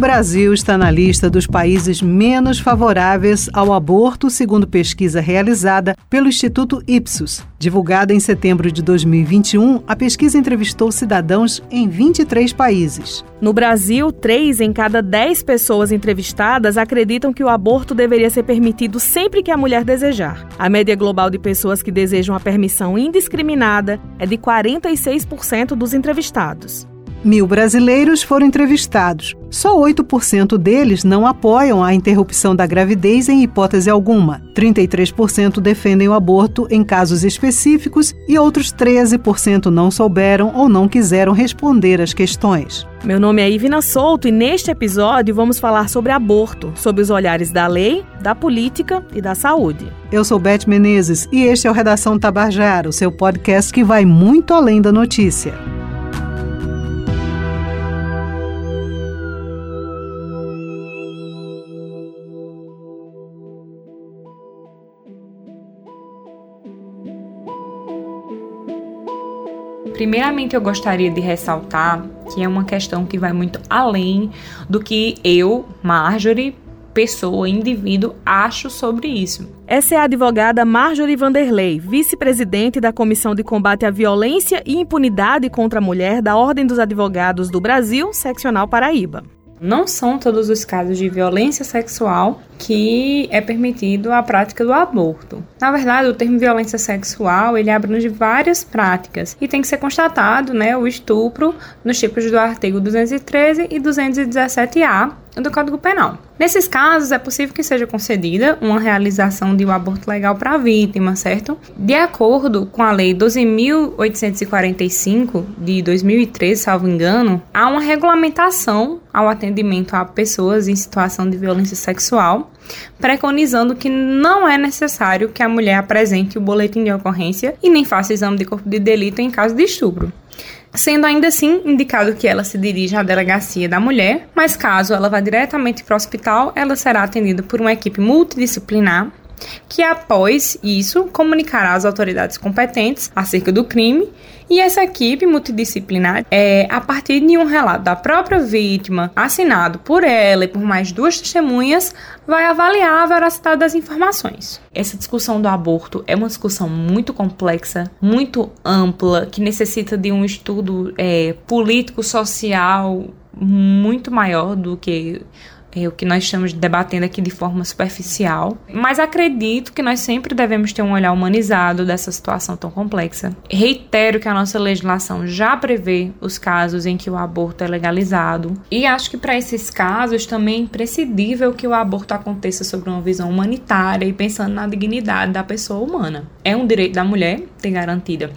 Brasil está na lista dos países menos favoráveis ao aborto, segundo pesquisa realizada pelo Instituto Ipsos. Divulgada em setembro de 2021, a pesquisa entrevistou cidadãos em 23 países. No Brasil, 3 em cada 10 pessoas entrevistadas acreditam que o aborto deveria ser permitido sempre que a mulher desejar. A média global de pessoas que desejam a permissão indiscriminada é de 46% dos entrevistados. Mil brasileiros foram entrevistados. Só 8% deles não apoiam a interrupção da gravidez em hipótese alguma. 33% defendem o aborto em casos específicos e outros 13% não souberam ou não quiseram responder às questões. Meu nome é Ivina Souto e neste episódio vamos falar sobre aborto, sob os olhares da lei, da política e da saúde. Eu sou Beth Menezes e este é o Redação Tabajara, o seu podcast que vai muito além da notícia. Primeiramente, eu gostaria de ressaltar que é uma questão que vai muito além do que eu, Marjorie, pessoa, indivíduo, acho sobre isso. Essa é a advogada Marjorie Vanderlei, vice-presidente da Comissão de Combate à Violência e Impunidade contra a Mulher da Ordem dos Advogados do Brasil, seccional Paraíba. Não são todos os casos de violência sexual que é permitido a prática do aborto. Na verdade, o termo violência sexual, ele abrange várias práticas e tem que ser constatado, né, o estupro nos tipos do artigo 213 e 217-A do Código Penal. Nesses casos, é possível que seja concedida uma realização de um aborto legal para a vítima, certo? De acordo com a Lei 12.845 de 2013, salvo engano, há uma regulamentação ao atendimento a pessoas em situação de violência sexual, preconizando que não é necessário que a mulher apresente o boletim de ocorrência e nem faça exame de corpo de delito em caso de estupro sendo ainda assim indicado que ela se dirija à delegacia da mulher, mas caso ela vá diretamente para o hospital, ela será atendida por uma equipe multidisciplinar que após isso comunicará às autoridades competentes acerca do crime e essa equipe multidisciplinar é a partir de um relato da própria vítima, assinado por ela e por mais duas testemunhas, vai avaliar a veracidade das informações. Essa discussão do aborto é uma discussão muito complexa, muito ampla, que necessita de um estudo é, político-social muito maior do que é o que nós estamos debatendo aqui de forma superficial, mas acredito que nós sempre devemos ter um olhar humanizado dessa situação tão complexa. Reitero que a nossa legislação já prevê os casos em que o aborto é legalizado, e acho que para esses casos também é imprescindível que o aborto aconteça sobre uma visão humanitária e pensando na dignidade da pessoa humana. É um direito da mulher ter garantida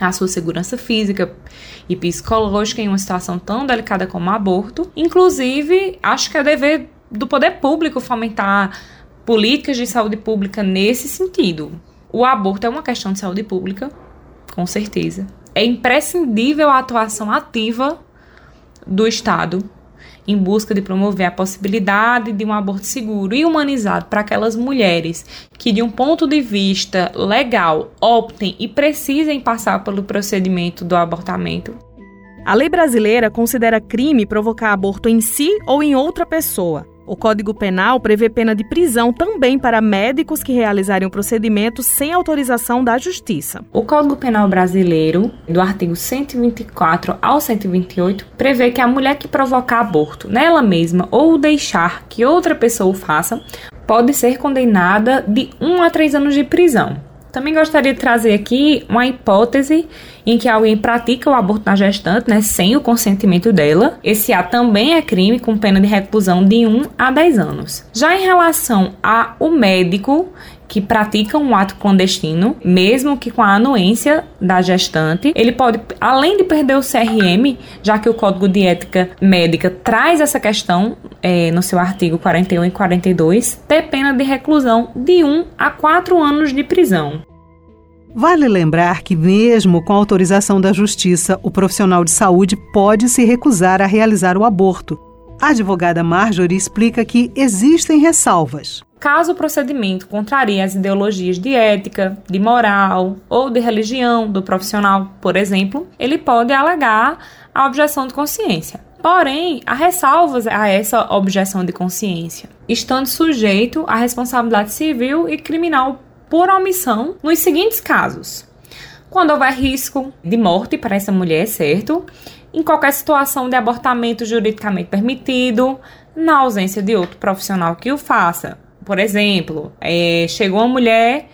a sua segurança física e psicológica em uma situação tão delicada como o aborto. Inclusive, acho que é dever do poder público fomentar políticas de saúde pública nesse sentido. O aborto é uma questão de saúde pública, com certeza. É imprescindível a atuação ativa do Estado em busca de promover a possibilidade de um aborto seguro e humanizado para aquelas mulheres que, de um ponto de vista legal, optem e precisem passar pelo procedimento do abortamento. A lei brasileira considera crime provocar aborto em si ou em outra pessoa. O Código Penal prevê pena de prisão também para médicos que realizarem o procedimento sem autorização da Justiça. O Código Penal brasileiro, do artigo 124 ao 128, prevê que a mulher que provocar aborto nela mesma ou deixar que outra pessoa o faça pode ser condenada de 1 a 3 anos de prisão. Também gostaria de trazer aqui uma hipótese em que alguém pratica o aborto na gestante, né, sem o consentimento dela. Esse ato também é crime com pena de reclusão de 1 a 10 anos. Já em relação ao médico que pratica um ato clandestino, mesmo que com a anuência da gestante, ele pode, além de perder o CRM, já que o Código de Ética Médica traz essa questão é, no seu artigo 41 e 42, ter pena de reclusão de 1 a 4 anos de prisão. Vale lembrar que, mesmo com autorização da Justiça, o profissional de saúde pode se recusar a realizar o aborto. A advogada Marjorie explica que existem ressalvas. Caso o procedimento contrarie as ideologias de ética, de moral ou de religião do profissional, por exemplo, ele pode alegar a objeção de consciência. Porém, há ressalvas a essa objeção de consciência, estando sujeito à responsabilidade civil e criminal por omissão nos seguintes casos: quando houver risco de morte para essa mulher, certo? Em qualquer situação de abortamento juridicamente permitido, na ausência de outro profissional que o faça. Por exemplo, é, chegou uma mulher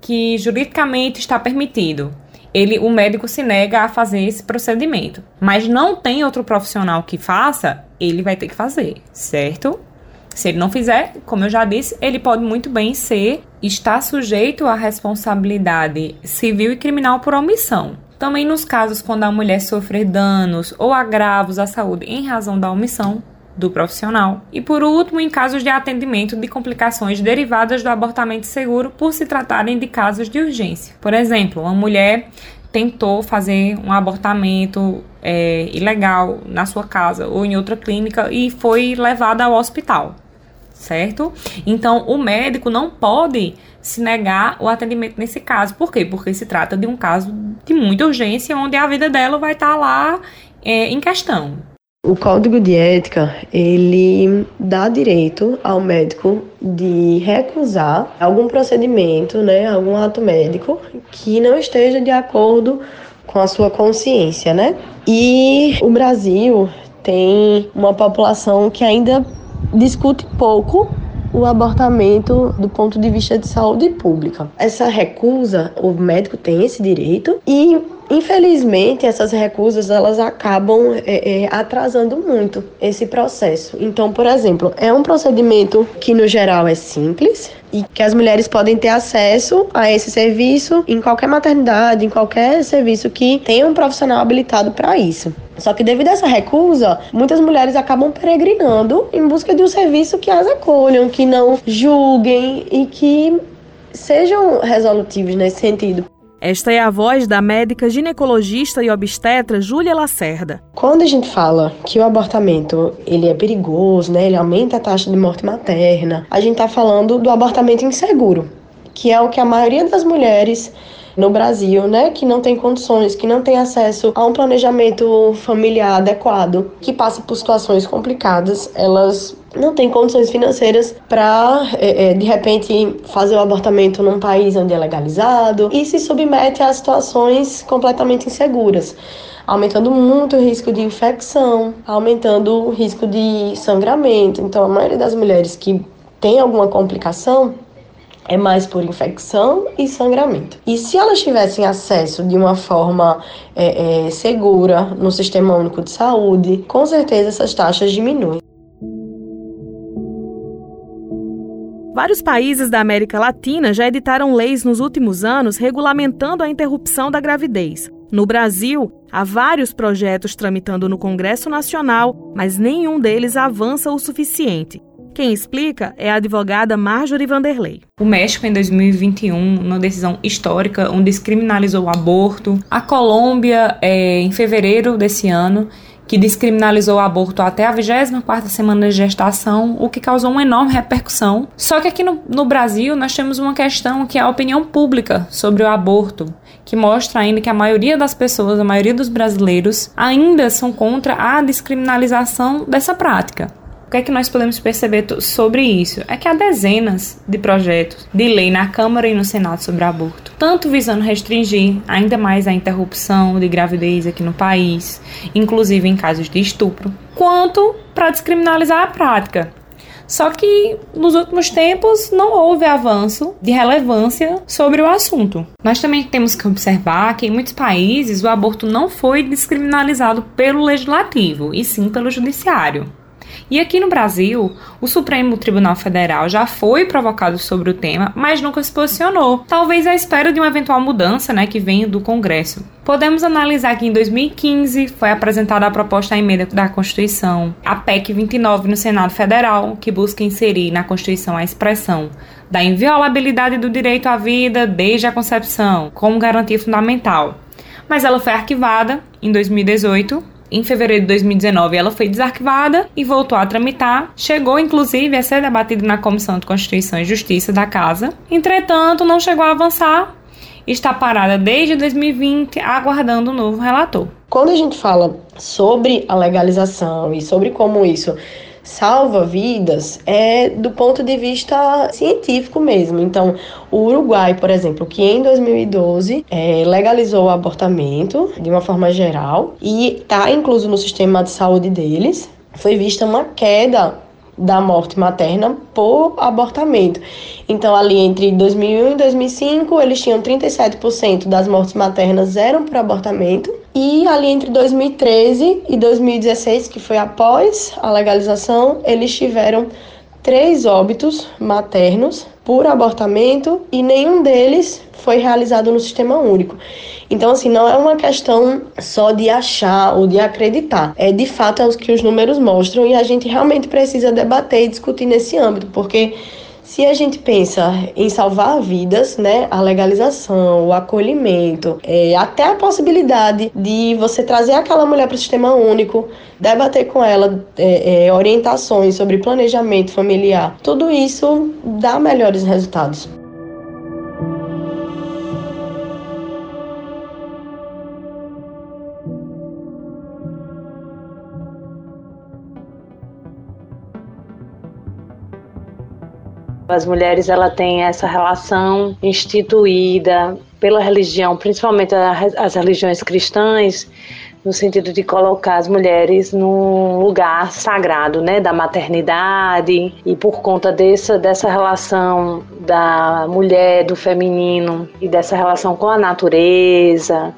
que juridicamente está permitido. Ele, o médico se nega a fazer esse procedimento, mas não tem outro profissional que faça, ele vai ter que fazer, certo? Se ele não fizer, como eu já disse, ele pode muito bem ser está sujeito à responsabilidade civil e criminal por omissão. Também nos casos quando a mulher sofrer danos ou agravos à saúde em razão da omissão do profissional. E por último, em casos de atendimento de complicações derivadas do abortamento seguro por se tratarem de casos de urgência. Por exemplo, uma mulher tentou fazer um abortamento é, ilegal na sua casa ou em outra clínica e foi levada ao hospital certo? Então, o médico não pode se negar o atendimento nesse caso. Por quê? Porque se trata de um caso de muita urgência, onde a vida dela vai estar lá é, em questão. O Código de Ética, ele dá direito ao médico de recusar algum procedimento, né, algum ato médico que não esteja de acordo com a sua consciência, né? E o Brasil tem uma população que ainda discute pouco o abortamento do ponto de vista de saúde pública. Essa recusa, o médico tem esse direito e infelizmente essas recusas elas acabam é, é, atrasando muito esse processo. Então, por exemplo, é um procedimento que no geral é simples, e que as mulheres podem ter acesso a esse serviço em qualquer maternidade, em qualquer serviço que tenha um profissional habilitado para isso. Só que devido a essa recusa, muitas mulheres acabam peregrinando em busca de um serviço que as acolham, que não julguem e que sejam resolutivos nesse sentido. Esta é a voz da médica ginecologista e obstetra Júlia Lacerda. Quando a gente fala que o abortamento ele é perigoso, né, ele aumenta a taxa de morte materna, a gente está falando do abortamento inseguro, que é o que a maioria das mulheres no Brasil, né, que não tem condições, que não tem acesso a um planejamento familiar adequado, que passa por situações complicadas, elas não têm condições financeiras para, é, é, de repente, fazer o abortamento num país onde é legalizado e se submete a situações completamente inseguras aumentando muito o risco de infecção, aumentando o risco de sangramento. Então, a maioria das mulheres que tem alguma complicação é mais por infecção e sangramento. E se elas tivessem acesso de uma forma é, é, segura no Sistema Único de Saúde, com certeza essas taxas diminuem. Vários países da América Latina já editaram leis nos últimos anos regulamentando a interrupção da gravidez. No Brasil, há vários projetos tramitando no Congresso Nacional, mas nenhum deles avança o suficiente. Quem explica é a advogada Marjorie Vanderlei. O México, em 2021, numa decisão histórica, onde descriminalizou o aborto. A Colômbia, é, em fevereiro desse ano, que descriminalizou o aborto até a 24ª semana de gestação, o que causou uma enorme repercussão. Só que aqui no, no, Brasil nós temos uma questão que é a opinião pública sobre o aborto, que mostra ainda que a maioria das pessoas, a maioria dos brasileiros, ainda são contra a descriminalização dessa prática. O que é que nós podemos perceber sobre isso? É que há dezenas de projetos de lei na Câmara e no Senado sobre aborto, tanto visando restringir ainda mais a interrupção de gravidez aqui no país, inclusive em casos de estupro, quanto para descriminalizar a prática. Só que nos últimos tempos não houve avanço de relevância sobre o assunto. Nós também temos que observar que em muitos países o aborto não foi descriminalizado pelo legislativo, e sim pelo judiciário. E aqui no Brasil, o Supremo Tribunal Federal já foi provocado sobre o tema, mas nunca se posicionou. Talvez à espera de uma eventual mudança, né, que venha do Congresso. Podemos analisar que em 2015 foi apresentada a proposta à emenda da Constituição, a PEC 29 no Senado Federal, que busca inserir na Constituição a expressão da inviolabilidade do direito à vida desde a concepção como garantia fundamental. Mas ela foi arquivada em 2018 em fevereiro de 2019, ela foi desarquivada e voltou a tramitar. Chegou, inclusive, a ser debatida na Comissão de Constituição e Justiça da Casa. Entretanto, não chegou a avançar está parada desde 2020, aguardando um novo relator. Quando a gente fala sobre a legalização e sobre como isso salva vidas é do ponto de vista científico mesmo. Então, o Uruguai, por exemplo, que em 2012 é, legalizou o abortamento de uma forma geral e está incluso no sistema de saúde deles, foi vista uma queda da morte materna por abortamento. Então, ali entre 2001 e 2005, eles tinham 37% das mortes maternas eram por abortamento. E ali entre 2013 e 2016, que foi após a legalização, eles tiveram três óbitos maternos por abortamento e nenhum deles foi realizado no sistema único. Então, assim, não é uma questão só de achar ou de acreditar. É de fato é o que os números mostram e a gente realmente precisa debater e discutir nesse âmbito, porque se a gente pensa em salvar vidas, né, a legalização, o acolhimento, é, até a possibilidade de você trazer aquela mulher para o sistema único, debater com ela é, é, orientações sobre planejamento familiar, tudo isso dá melhores resultados. As mulheres ela tem essa relação instituída pela religião, principalmente as religiões cristãs, no sentido de colocar as mulheres num lugar sagrado, né, da maternidade. E por conta dessa dessa relação da mulher, do feminino e dessa relação com a natureza,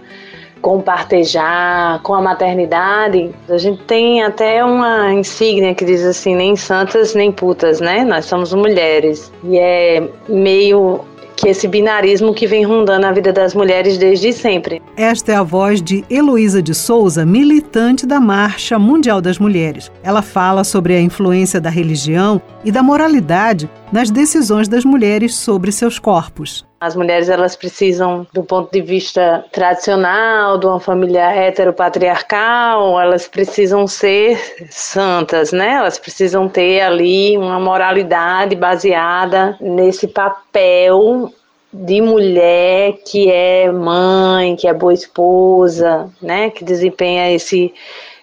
com o partejar, com a maternidade, a gente tem até uma insígnia que diz assim, nem santas nem putas, né? Nós somos mulheres. E é meio que esse binarismo que vem rondando a vida das mulheres desde sempre. Esta é a voz de Heloísa de Souza, militante da Marcha Mundial das Mulheres. Ela fala sobre a influência da religião e da moralidade nas decisões das mulheres sobre seus corpos. As mulheres elas precisam, do ponto de vista tradicional, de uma família heteropatriarcal, elas precisam ser santas, né? Elas precisam ter ali uma moralidade baseada nesse papel de mulher que é mãe, que é boa esposa, né? Que desempenha esse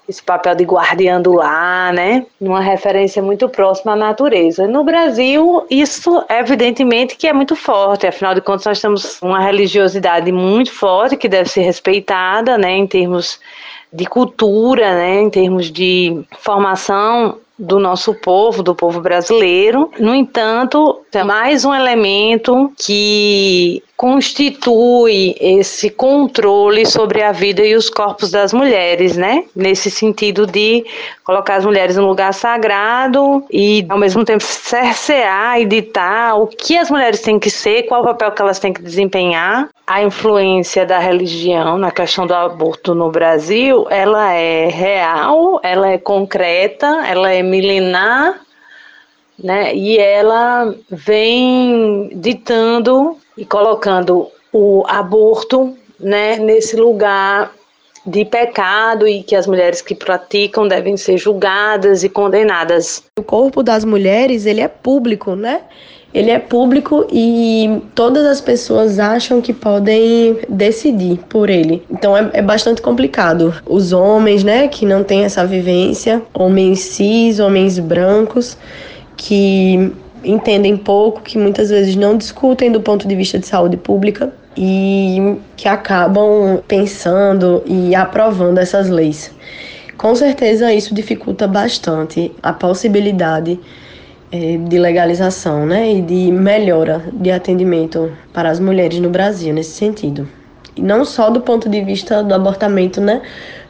esse papel de guardiã do lar, né? Uma referência muito próxima à natureza. No Brasil, isso evidentemente que é muito forte, afinal de contas nós temos uma religiosidade muito forte que deve ser respeitada, né, em termos de cultura, né, em termos de formação do nosso povo, do povo brasileiro. No entanto, é mais um elemento que constitui esse controle sobre a vida e os corpos das mulheres, né? Nesse sentido de colocar as mulheres no lugar sagrado e ao mesmo tempo cercear e ditar o que as mulheres têm que ser, qual o papel que elas têm que desempenhar. A influência da religião na questão do aborto no Brasil, ela é real, ela é concreta, ela é milenar, né? E ela vem ditando e colocando o aborto né, nesse lugar de pecado e que as mulheres que praticam devem ser julgadas e condenadas. O corpo das mulheres, ele é público, né? Ele é público e todas as pessoas acham que podem decidir por ele. Então é, é bastante complicado. Os homens, né, que não têm essa vivência, homens cis, homens brancos, que entendem pouco, que muitas vezes não discutem do ponto de vista de saúde pública e que acabam pensando e aprovando essas leis. Com certeza isso dificulta bastante a possibilidade é, de legalização né, e de melhora de atendimento para as mulheres no Brasil nesse sentido. E não só do ponto de vista do abortamento, né,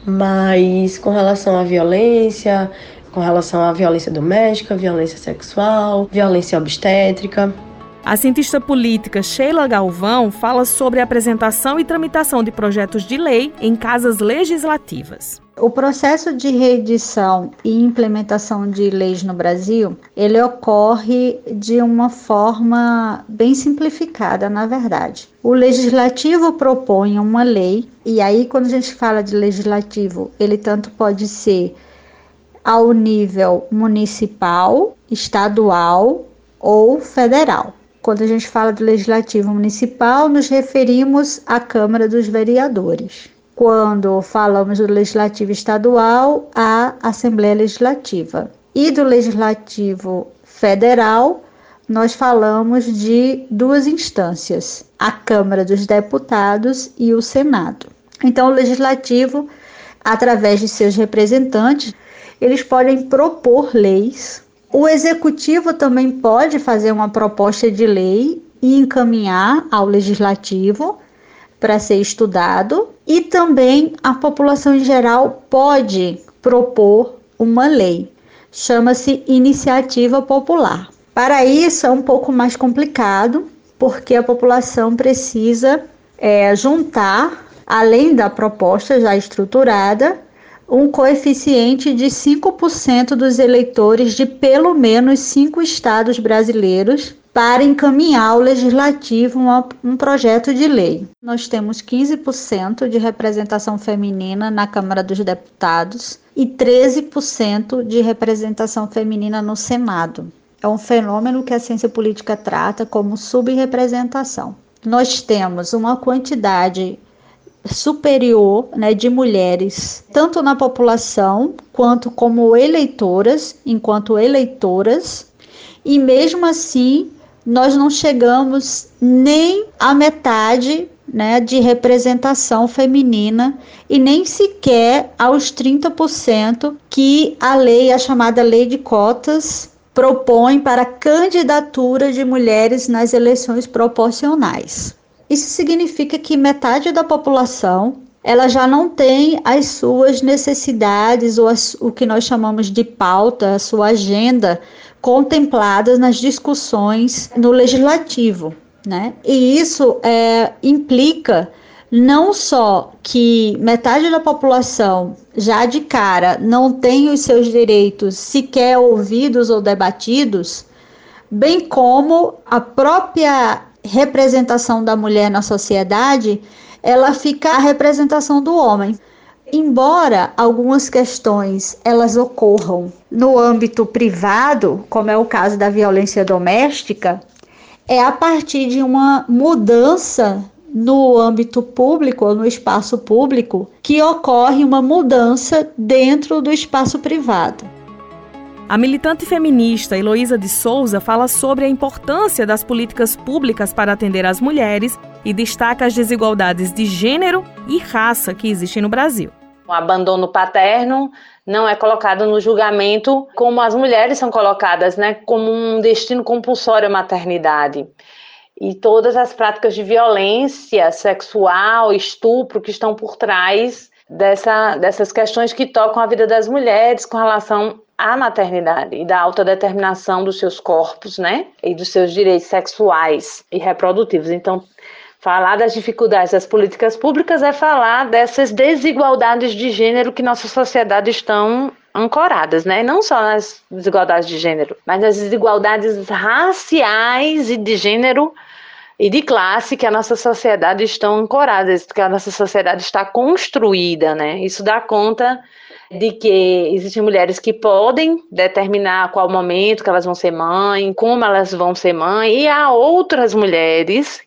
mas com relação à violência, com relação à violência doméstica, violência sexual, violência obstétrica. A cientista política Sheila Galvão fala sobre a apresentação e tramitação de projetos de lei em casas legislativas. O processo de reedição e implementação de leis no Brasil, ele ocorre de uma forma bem simplificada, na verdade. O legislativo propõe uma lei, e aí quando a gente fala de legislativo, ele tanto pode ser ao nível municipal, estadual ou federal. Quando a gente fala do legislativo municipal, nos referimos à Câmara dos Vereadores. Quando falamos do legislativo estadual, à Assembleia Legislativa. E do legislativo federal, nós falamos de duas instâncias, a Câmara dos Deputados e o Senado. Então, o legislativo, através de seus representantes, eles podem propor leis. O executivo também pode fazer uma proposta de lei e encaminhar ao legislativo para ser estudado, e também a população em geral pode propor uma lei. Chama-se iniciativa popular. Para isso é um pouco mais complicado, porque a população precisa é, juntar, além da proposta já estruturada, um coeficiente de 5% dos eleitores de pelo menos cinco estados brasileiros para encaminhar ao legislativo uma, um projeto de lei. Nós temos 15% de representação feminina na Câmara dos Deputados e 13% de representação feminina no Senado é um fenômeno que a ciência política trata como subrepresentação. Nós temos uma quantidade superior né, de mulheres, tanto na população quanto como eleitoras, enquanto eleitoras, e mesmo assim nós não chegamos nem à metade né, de representação feminina e nem sequer aos 30% que a lei, a chamada lei de cotas, propõe para candidatura de mulheres nas eleições proporcionais. Isso significa que metade da população ela já não tem as suas necessidades ou as, o que nós chamamos de pauta, a sua agenda contempladas nas discussões no legislativo, né? E isso é, implica não só que metade da população já de cara não tem os seus direitos sequer ouvidos ou debatidos, bem como a própria representação da mulher na sociedade, ela fica a representação do homem. Embora algumas questões elas ocorram no âmbito privado, como é o caso da violência doméstica, é a partir de uma mudança no âmbito público ou no espaço público que ocorre uma mudança dentro do espaço privado. A militante feminista Heloísa de Souza fala sobre a importância das políticas públicas para atender as mulheres e destaca as desigualdades de gênero e raça que existem no Brasil. O abandono paterno não é colocado no julgamento como as mulheres são colocadas, né, como um destino compulsório à maternidade e todas as práticas de violência sexual, estupro que estão por trás dessa, dessas questões que tocam a vida das mulheres com relação à maternidade e da autodeterminação dos seus corpos, né? E dos seus direitos sexuais e reprodutivos. Então, falar das dificuldades das políticas públicas é falar dessas desigualdades de gênero que nossa sociedade estão ancoradas, né? Não só nas desigualdades de gênero, mas nas desigualdades raciais e de gênero e de classe que a nossa sociedade estão ancoradas, que a nossa sociedade está construída, né? Isso dá conta de que existem mulheres que podem determinar qual momento que elas vão ser mãe, como elas vão ser mãe, e há outras mulheres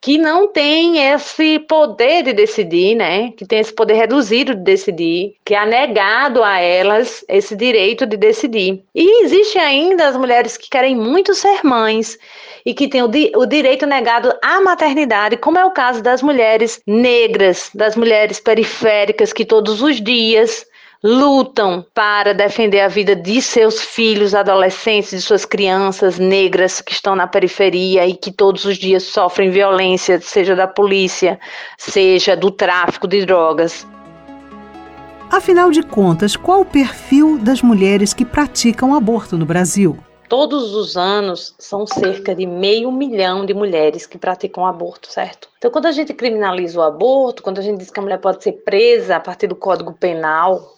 que não têm esse poder de decidir, né? Que tem esse poder reduzido de decidir, que é negado a elas esse direito de decidir. E existe ainda as mulheres que querem muito ser mães e que têm o, di o direito negado à maternidade, como é o caso das mulheres negras, das mulheres periféricas que todos os dias lutam para defender a vida de seus filhos, adolescentes, de suas crianças negras que estão na periferia e que todos os dias sofrem violência, seja da polícia, seja do tráfico de drogas. Afinal de contas, qual o perfil das mulheres que praticam aborto no Brasil? Todos os anos são cerca de meio milhão de mulheres que praticam aborto, certo? Então, quando a gente criminaliza o aborto, quando a gente diz que a mulher pode ser presa a partir do Código Penal,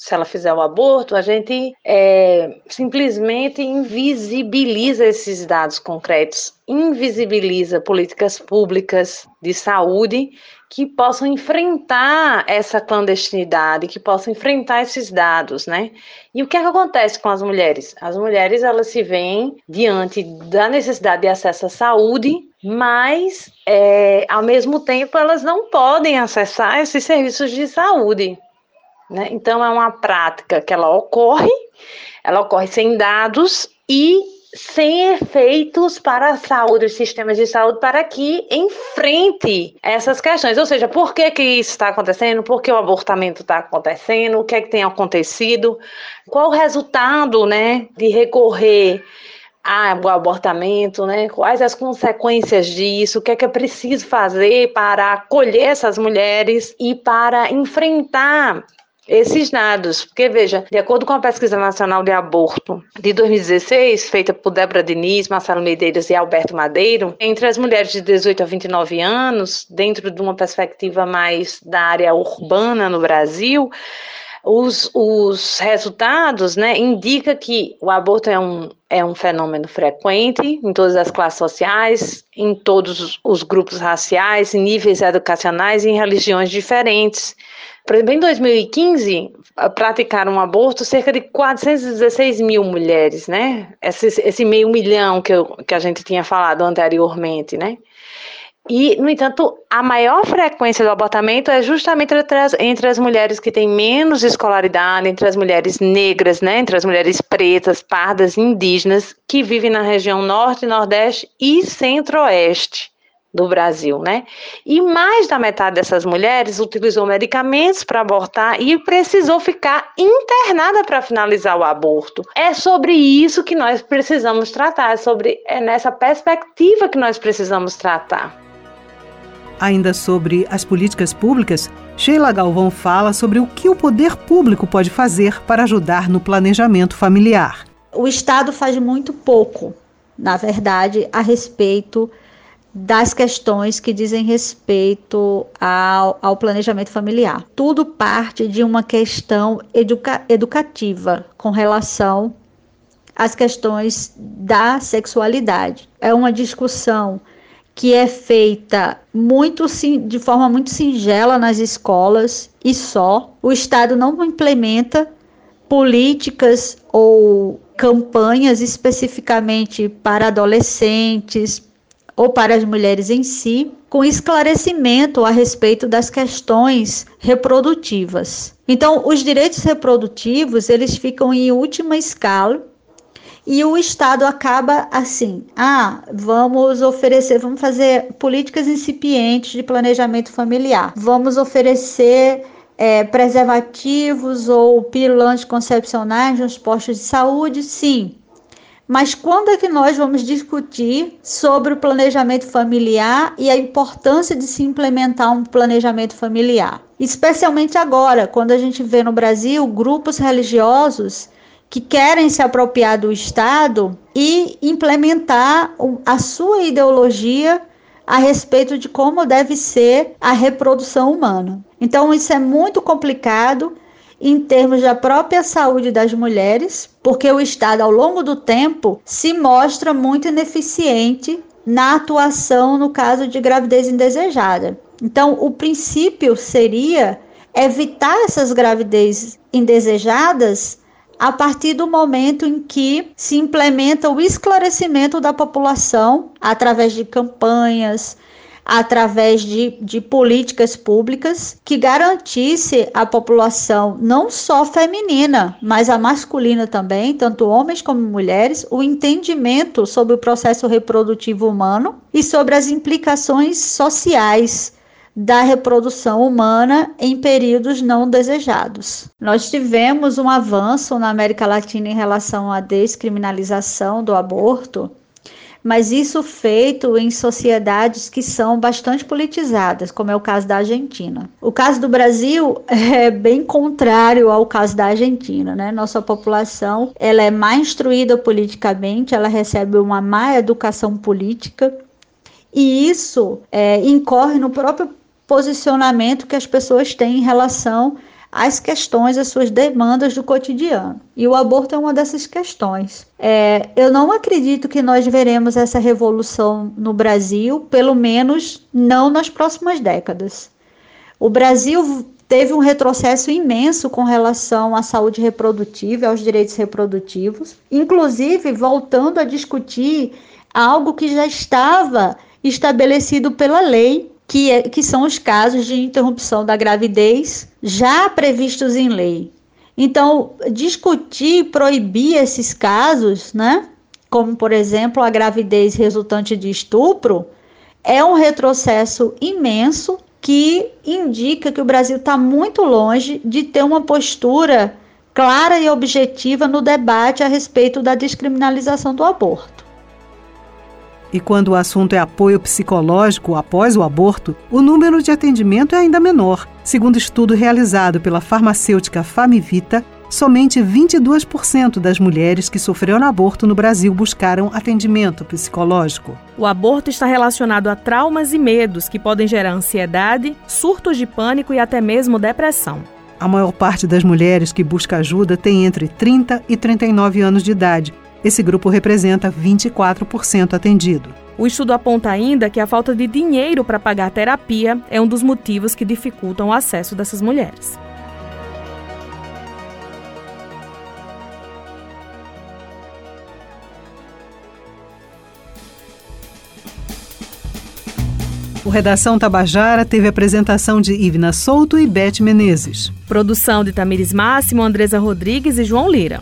se ela fizer o aborto, a gente é, simplesmente invisibiliza esses dados concretos, invisibiliza políticas públicas de saúde que possam enfrentar essa clandestinidade, que possam enfrentar esses dados, né? E o que, é que acontece com as mulheres? As mulheres elas se veem diante da necessidade de acesso à saúde, mas é, ao mesmo tempo elas não podem acessar esses serviços de saúde. Né? Então, é uma prática que ela ocorre, ela ocorre sem dados e sem efeitos para a saúde, os sistemas de saúde, para que enfrente essas questões. Ou seja, por que, que isso está acontecendo? Por que o abortamento está acontecendo? O que é que tem acontecido? Qual o resultado né, de recorrer ao abortamento, né? Quais as consequências disso? O que é que é preciso fazer para acolher essas mulheres e para enfrentar esses dados, porque veja, de acordo com a Pesquisa Nacional de Aborto de 2016, feita por Débora Diniz, Marcelo Medeiros e Alberto Madeiro, entre as mulheres de 18 a 29 anos, dentro de uma perspectiva mais da área urbana no Brasil, os, os resultados né, indicam que o aborto é um, é um fenômeno frequente em todas as classes sociais, em todos os grupos raciais, em níveis educacionais e em religiões diferentes. Por exemplo, em 2015, praticaram um aborto cerca de 416 mil mulheres, né? Esse, esse meio milhão que, eu, que a gente tinha falado anteriormente, né? E, no entanto, a maior frequência do abortamento é justamente entre as, entre as, mulheres que têm menos escolaridade, entre as mulheres negras, né, entre as mulheres pretas, pardas, indígenas, que vivem na região norte, nordeste e centro-oeste do Brasil, né? E mais da metade dessas mulheres utilizou medicamentos para abortar e precisou ficar internada para finalizar o aborto. É sobre isso que nós precisamos tratar, é sobre é nessa perspectiva que nós precisamos tratar. Ainda sobre as políticas públicas, Sheila Galvão fala sobre o que o poder público pode fazer para ajudar no planejamento familiar. O Estado faz muito pouco, na verdade, a respeito das questões que dizem respeito ao, ao planejamento familiar. Tudo parte de uma questão educa educativa com relação às questões da sexualidade. É uma discussão que é feita muito de forma muito singela nas escolas e só. O Estado não implementa políticas ou campanhas especificamente para adolescentes, ou para as mulheres em si, com esclarecimento a respeito das questões reprodutivas. Então, os direitos reprodutivos, eles ficam em última escala e o Estado acaba assim: ah, vamos oferecer, vamos fazer políticas incipientes de planejamento familiar, vamos oferecer é, preservativos ou pílulas concepcionais nos postos de saúde, sim, mas quando é que nós vamos discutir sobre o planejamento familiar e a importância de se implementar um planejamento familiar? Especialmente agora, quando a gente vê no Brasil grupos religiosos que querem se apropriar do Estado e implementar a sua ideologia a respeito de como deve ser a reprodução humana. Então, isso é muito complicado em termos da própria saúde das mulheres, porque o Estado, ao longo do tempo, se mostra muito ineficiente na atuação no caso de gravidez indesejada. Então, o princípio seria evitar essas gravidezes indesejadas a partir do momento em que se implementa o esclarecimento da população através de campanhas, através de, de políticas públicas que garantisse à população, não só feminina, mas a masculina também, tanto homens como mulheres, o entendimento sobre o processo reprodutivo humano e sobre as implicações sociais da reprodução humana em períodos não desejados. Nós tivemos um avanço na América Latina em relação à descriminalização do aborto mas isso feito em sociedades que são bastante politizadas, como é o caso da Argentina. O caso do Brasil é bem contrário ao caso da Argentina, né? Nossa população, ela é mais instruída politicamente, ela recebe uma má educação política, e isso é, incorre no próprio posicionamento que as pessoas têm em relação as questões, as suas demandas do cotidiano. E o aborto é uma dessas questões. É, eu não acredito que nós veremos essa revolução no Brasil, pelo menos não nas próximas décadas. O Brasil teve um retrocesso imenso com relação à saúde reprodutiva aos direitos reprodutivos, inclusive voltando a discutir algo que já estava estabelecido pela lei, que, é, que são os casos de interrupção da gravidez já previstos em lei. Então, discutir, proibir esses casos, né, como por exemplo a gravidez resultante de estupro, é um retrocesso imenso que indica que o Brasil está muito longe de ter uma postura clara e objetiva no debate a respeito da descriminalização do aborto. E quando o assunto é apoio psicológico após o aborto, o número de atendimento é ainda menor. Segundo estudo realizado pela farmacêutica Famivita, somente 22% das mulheres que sofreram aborto no Brasil buscaram atendimento psicológico. O aborto está relacionado a traumas e medos que podem gerar ansiedade, surtos de pânico e até mesmo depressão. A maior parte das mulheres que busca ajuda tem entre 30 e 39 anos de idade esse grupo representa 24% atendido. O estudo aponta ainda que a falta de dinheiro para pagar terapia é um dos motivos que dificultam o acesso dessas mulheres. O Redação Tabajara teve apresentação de Ivna Souto e Beth Menezes. Produção de Tamires Máximo, Andresa Rodrigues e João Lira.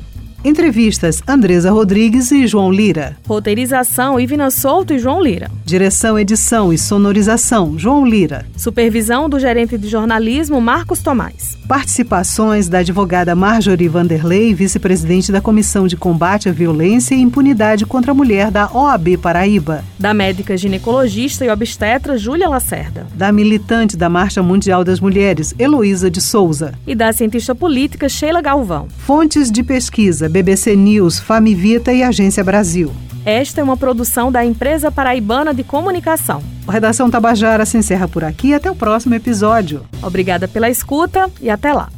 Entrevistas: Andresa Rodrigues e João Lira. Roteirização: Ivina Souto e João Lira. Direção, edição e sonorização: João Lira. Supervisão do gerente de jornalismo Marcos Tomás. Participações da advogada Marjorie Vanderlei, vice-presidente da Comissão de Combate à Violência e Impunidade contra a Mulher da OAB Paraíba. Da médica ginecologista e obstetra Júlia Lacerda. Da militante da Marcha Mundial das Mulheres, Heloísa de Souza. E da cientista política Sheila Galvão. Fontes de pesquisa BBC News, Famivita e Agência Brasil. Esta é uma produção da Empresa Paraibana de Comunicação. O Redação Tabajara se encerra por aqui. Até o próximo episódio. Obrigada pela escuta e até lá.